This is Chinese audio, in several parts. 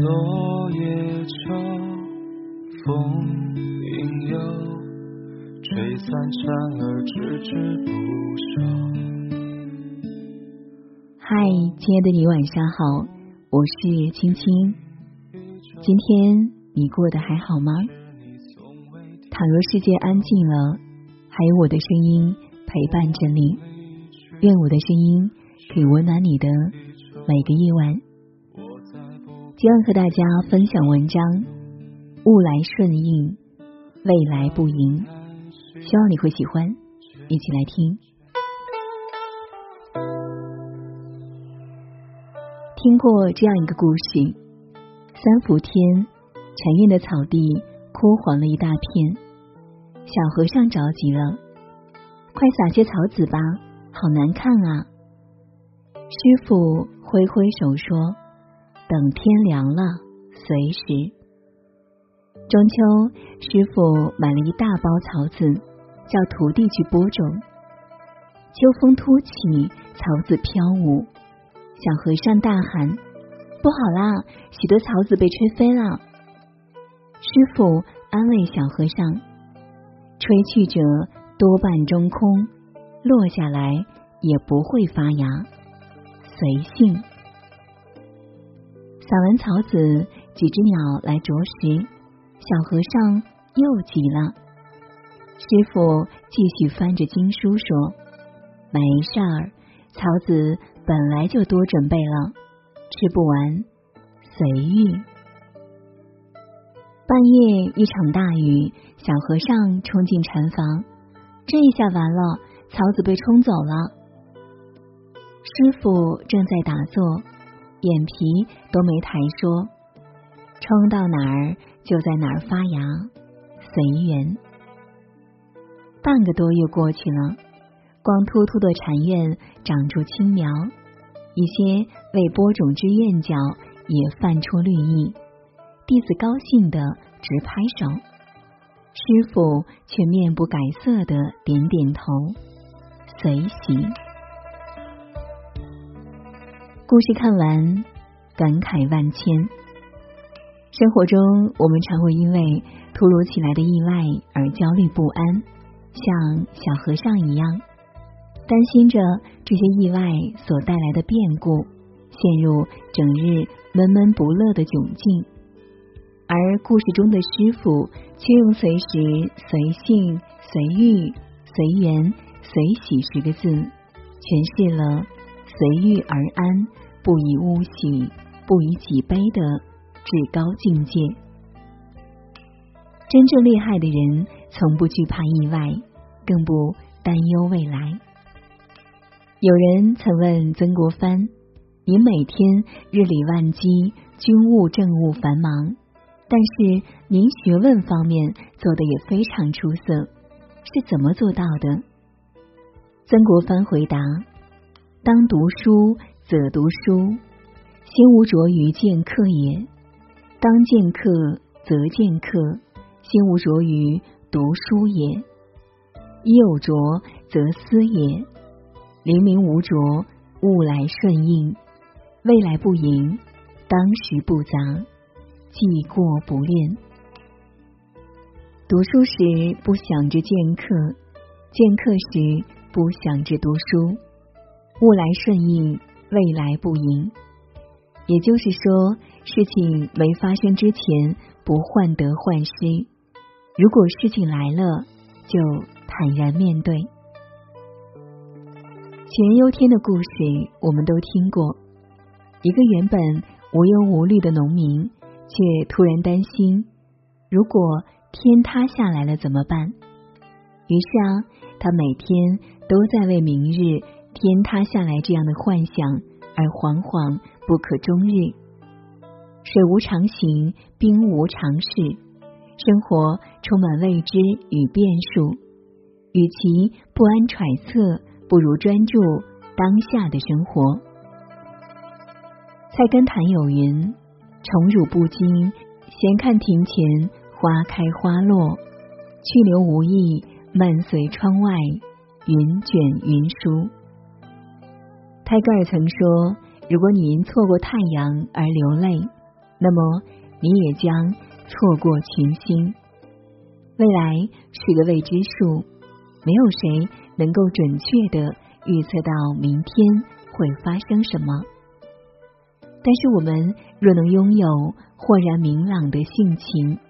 落叶秋，风影悠，吹散蝉儿迟迟不休。嗨，亲爱的你，晚上好，我是青青。今天你过得还好吗？倘若世界安静了，还有我的声音陪伴着你。愿我的声音可以温暖你的每个夜晚。今晚和大家分享文章：物来顺应，未来不迎。希望你会喜欢，一起来听。听过这样一个故事：三伏天，禅院的草地枯黄了一大片，小和尚着急了，快撒些草籽吧，好难看啊！师傅挥挥手说。等天凉了，随时。中秋，师傅买了一大包草籽，叫徒弟去播种。秋风突起，草籽飘舞，小和尚大喊：“不好啦，许多草籽被吹飞了！”师傅安慰小和尚：“吹去者多半中空，落下来也不会发芽，随性。”撒完草籽，几只鸟来啄食，小和尚又急了。师傅继续翻着经书说：“没事儿，草籽本来就多准备了，吃不完随遇。”半夜一场大雨，小和尚冲进禅房，这一下完了，草籽被冲走了。师傅正在打坐。眼皮都没抬，说：“冲到哪儿就在哪儿发芽，随缘。”半个多月过去了，光秃秃的禅院长出青苗，一些未播种之院角也泛出绿意。弟子高兴的直拍手，师傅却面不改色的点点头，随喜。故事看完，感慨万千。生活中，我们常会因为突如其来的意外而焦虑不安，像小和尚一样，担心着这些意外所带来的变故，陷入整日闷闷不乐的窘境。而故事中的师傅却用“随时、随性、随遇、随缘、随喜”十个字，诠释了随遇而安。不以物喜，不以己悲的至高境界。真正厉害的人，从不惧怕意外，更不担忧未来。有人曾问曾国藩：“您每天日理万机，军务政务繁忙，但是您学问方面做的也非常出色，是怎么做到的？”曾国藩回答：“当读书。”则读书，心无着于见客也；当见客，则见客，心无着于读书也。一有着，则思也。黎明无着，物来顺应，未来不迎，当时不杂，既过不恋。读书时不想着见客，见客时不想着读书，物来顺应。未来不迎，也就是说，事情没发生之前不患得患失，如果事情来了，就坦然面对。杞人忧天的故事我们都听过，一个原本无忧无虑的农民，却突然担心，如果天塌下来了怎么办？于是啊，他每天都在为明日。天塌下来这样的幻想而惶惶不可终日，水无常形，兵无常势，生活充满未知与变数。与其不安揣测，不如专注当下的生活。菜根谭有云：“宠辱不惊，闲看庭前花开花落；去留无意，漫随窗外云卷云舒。”泰戈尔曾说：“如果你因错过太阳而流泪，那么你也将错过群星。未来是个未知数，没有谁能够准确的预测到明天会发生什么。但是我们若能拥有豁然明朗的性情，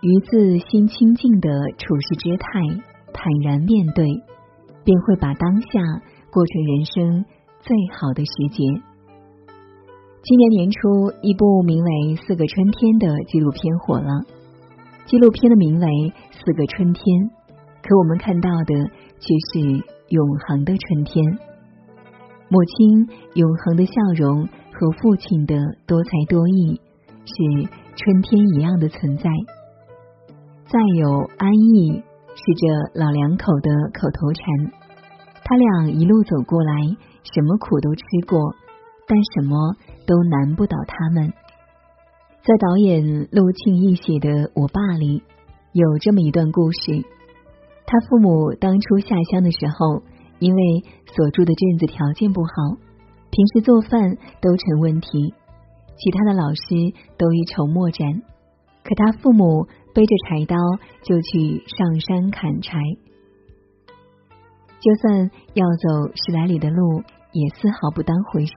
于自心清净的处事之态，坦然面对，便会把当下过成人生最好的时节。今年年初，一部名为《四个春天》的纪录片火了。纪录片的名为《四个春天》，可我们看到的却是永恒的春天。母亲永恒的笑容和父亲的多才多艺，是春天一样的存在。再有安逸，是这老两口的口头禅。他俩一路走过来，什么苦都吃过，但什么都难不倒他们。在导演陆庆义写的《我爸》里，有这么一段故事：他父母当初下乡的时候。因为所住的镇子条件不好，平时做饭都成问题，其他的老师都一筹莫展。可他父母背着柴刀就去上山砍柴，就算要走十来里的路，也丝毫不当回事。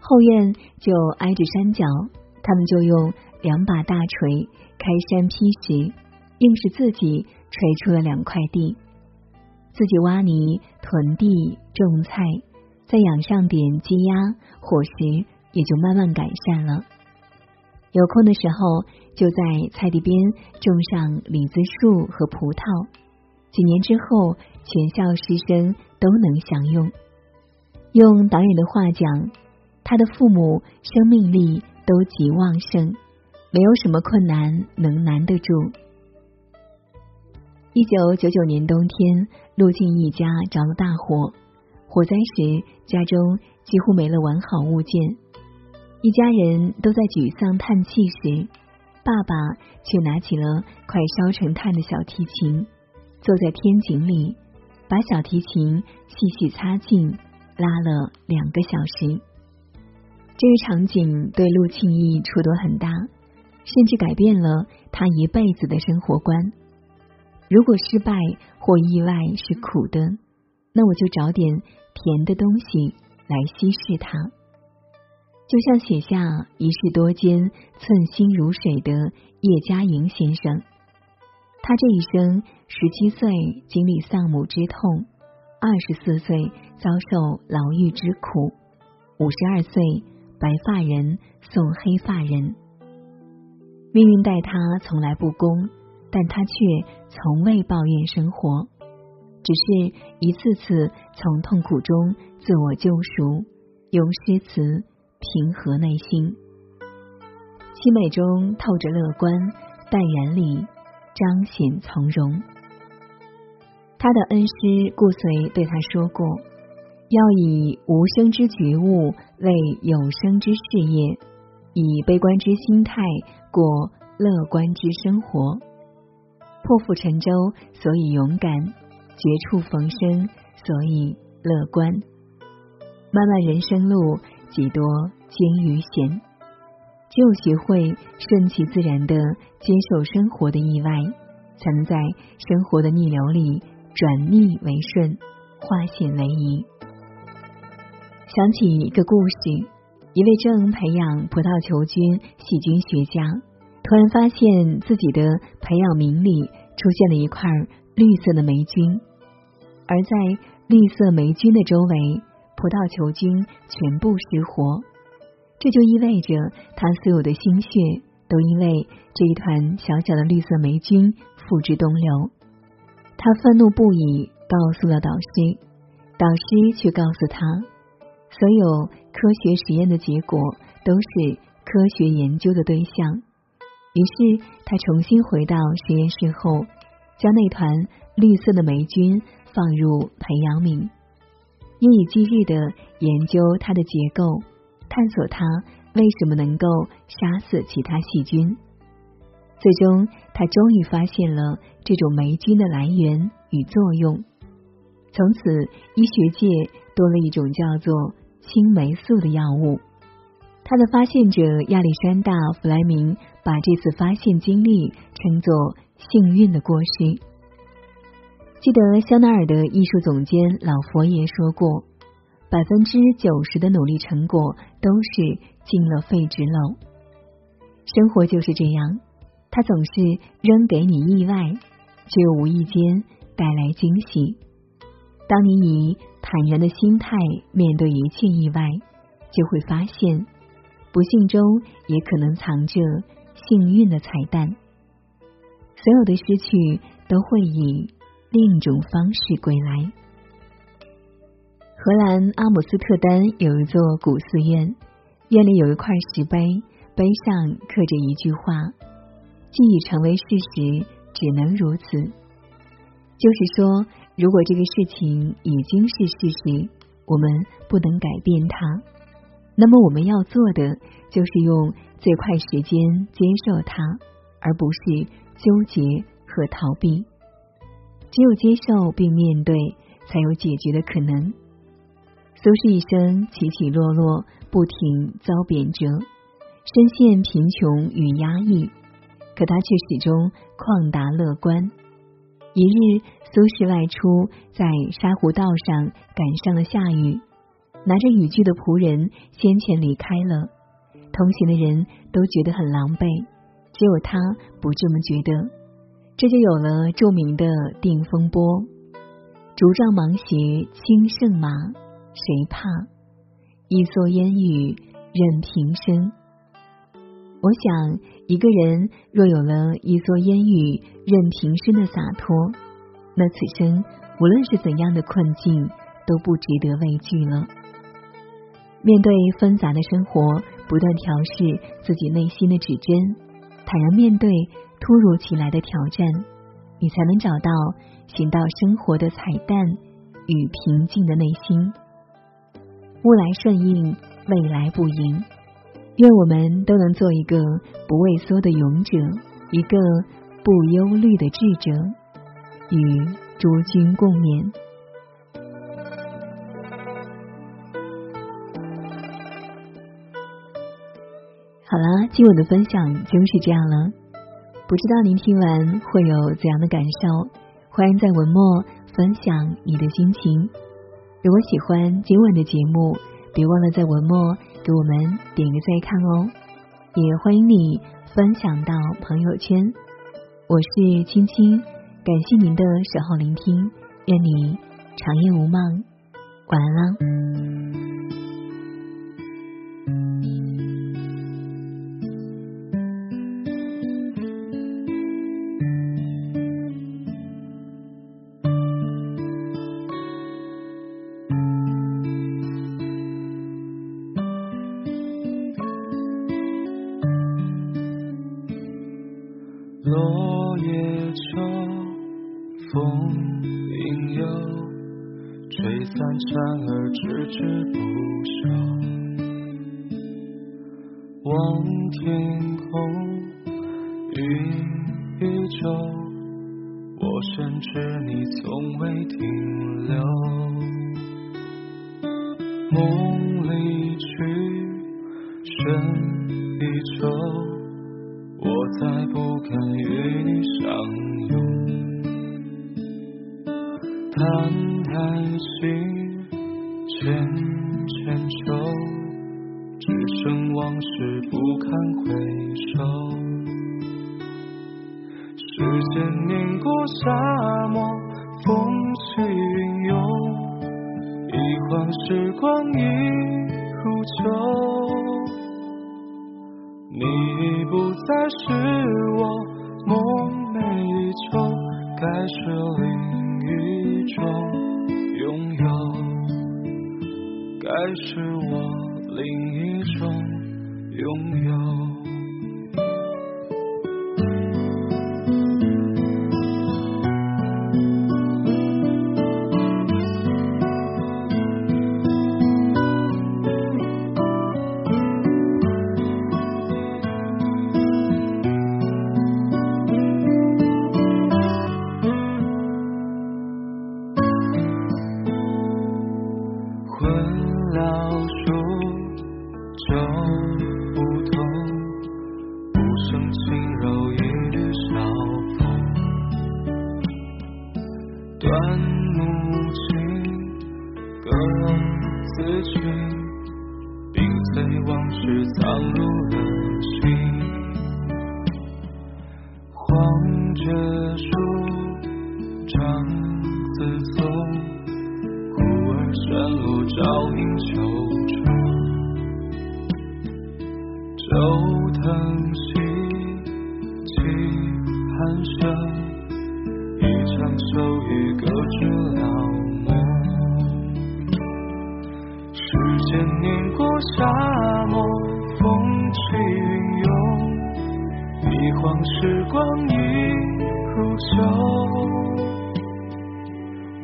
后院就挨着山脚，他们就用两把大锤开山劈石，硬是自己锤出了两块地。自己挖泥、囤地、种菜，再养上点鸡鸭，伙食也就慢慢改善了。有空的时候，就在菜地边种上李子树和葡萄。几年之后，全校师生都能享用。用导演的话讲，他的父母生命力都极旺盛，没有什么困难能难得住。一九九九年冬天，陆静一家着了大火。火灾时，家中几乎没了完好物件。一家人都在沮丧叹气时，爸爸却拿起了快烧成炭的小提琴，坐在天井里，把小提琴细细擦净，拉了两个小时。这个场景对陆庆义触动很大，甚至改变了他一辈子的生活观。如果失败或意外是苦的，那我就找点甜的东西来稀释它。就像写下“一世多艰，寸心如水”的叶嘉莹先生，他这一生十七岁经历丧母之痛，二十四岁遭受牢狱之苦，五十二岁白发人送黑发人，命运待他从来不公。但他却从未抱怨生活，只是一次次从痛苦中自我救赎，用诗词平和内心。凄美中透着乐观，淡然里彰显从容。他的恩师顾随对他说过：“要以无声之觉悟为有声之事业，以悲观之心态过乐观之生活。”破釜沉舟，所以勇敢；绝处逢生，所以乐观。漫漫人生路，几多艰与险，只有学会顺其自然的接受生活的意外，才能在生活的逆流里转逆为顺，化险为夷。想起一个故事，一位正培养葡萄球菌细菌学家。突然发现自己的培养皿里出现了一块绿色的霉菌，而在绿色霉菌的周围，葡萄球菌全部失活。这就意味着他所有的心血都因为这一团小小的绿色霉菌付之东流。他愤怒不已，告诉了导师，导师却告诉他，所有科学实验的结果都是科学研究的对象。于是，他重新回到实验室后，将那团绿色的霉菌放入培养皿，夜以继日的研究它的结构，探索它为什么能够杀死其他细菌。最终，他终于发现了这种霉菌的来源与作用。从此，医学界多了一种叫做青霉素的药物。他的发现者亚历山大·弗莱明把这次发现经历称作幸运的过失。记得香奈儿的艺术总监老佛爷说过：“百分之九十的努力成果都是进了废纸篓。”生活就是这样，它总是扔给你意外，却无意间带来惊喜。当你以坦然的心态面对一切意外，就会发现，不幸中也可能藏着幸运的彩蛋。所有的失去都会以另一种方式归来。荷兰阿姆斯特丹有一座古寺院，院里有一块石碑，碑上刻着一句话：“既已成为事实，只能如此。”就是说。如果这个事情已经是事实，我们不能改变它，那么我们要做的就是用最快时间接受它，而不是纠结和逃避。只有接受并面对，才有解决的可能。苏轼一生起起落落，不停遭贬谪，深陷贫穷与压抑，可他却始终旷达乐观。一日，苏轼外出，在沙湖道上赶上了下雨，拿着雨具的仆人先前离开了，同行的人都觉得很狼狈，只有他不这么觉得，这就有了著名的定风波：“竹杖芒鞋轻胜马，谁怕？一蓑烟雨任平生。”我想，一个人若有了一蓑烟雨任平生的洒脱，那此生无论是怎样的困境，都不值得畏惧了。面对纷杂的生活，不断调试自己内心的指针，坦然面对突如其来的挑战，你才能找到寻到生活的彩蛋与平静的内心。物来顺应，未来不迎。愿我们都能做一个不畏缩的勇者，一个不忧虑的智者，与诸君共勉。好了，今晚的分享就是这样了。不知道您听完会有怎样的感受？欢迎在文末分享你的心情。如果喜欢今晚的节目，别忘了在文末。给我们点个再看哦，也欢迎你分享到朋友圈。我是青青，感谢您的守候聆听，愿你长夜无梦，晚安啦。风影悠，吹散蝉儿迟迟不休。望天空，云依旧，我深知你从未停留。梦里去，深依旧。我再不敢与你相拥，叹叹息，牵牵手，只剩往事不堪回首。时间碾过沙漠，风起云涌，一晃时光已如旧。你已不再是我梦寐以求，该是另一种拥有，该是我另一种拥有。路中春。周腾西，起寒声，一场秋雨隔绝了梦。时间碾过沙漠，风起云涌，一晃时光已如旧。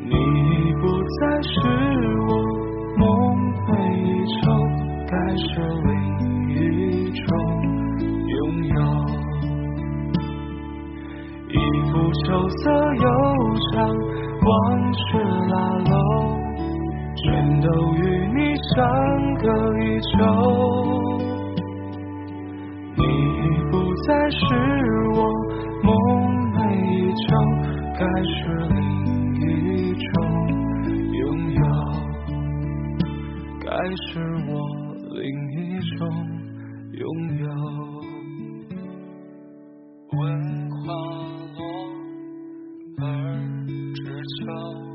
你已不再是秋色悠长，往事拉拢。全都与你相隔已久，你已不再是我梦寐以求，该是另一种拥有，该是我另一种拥有。知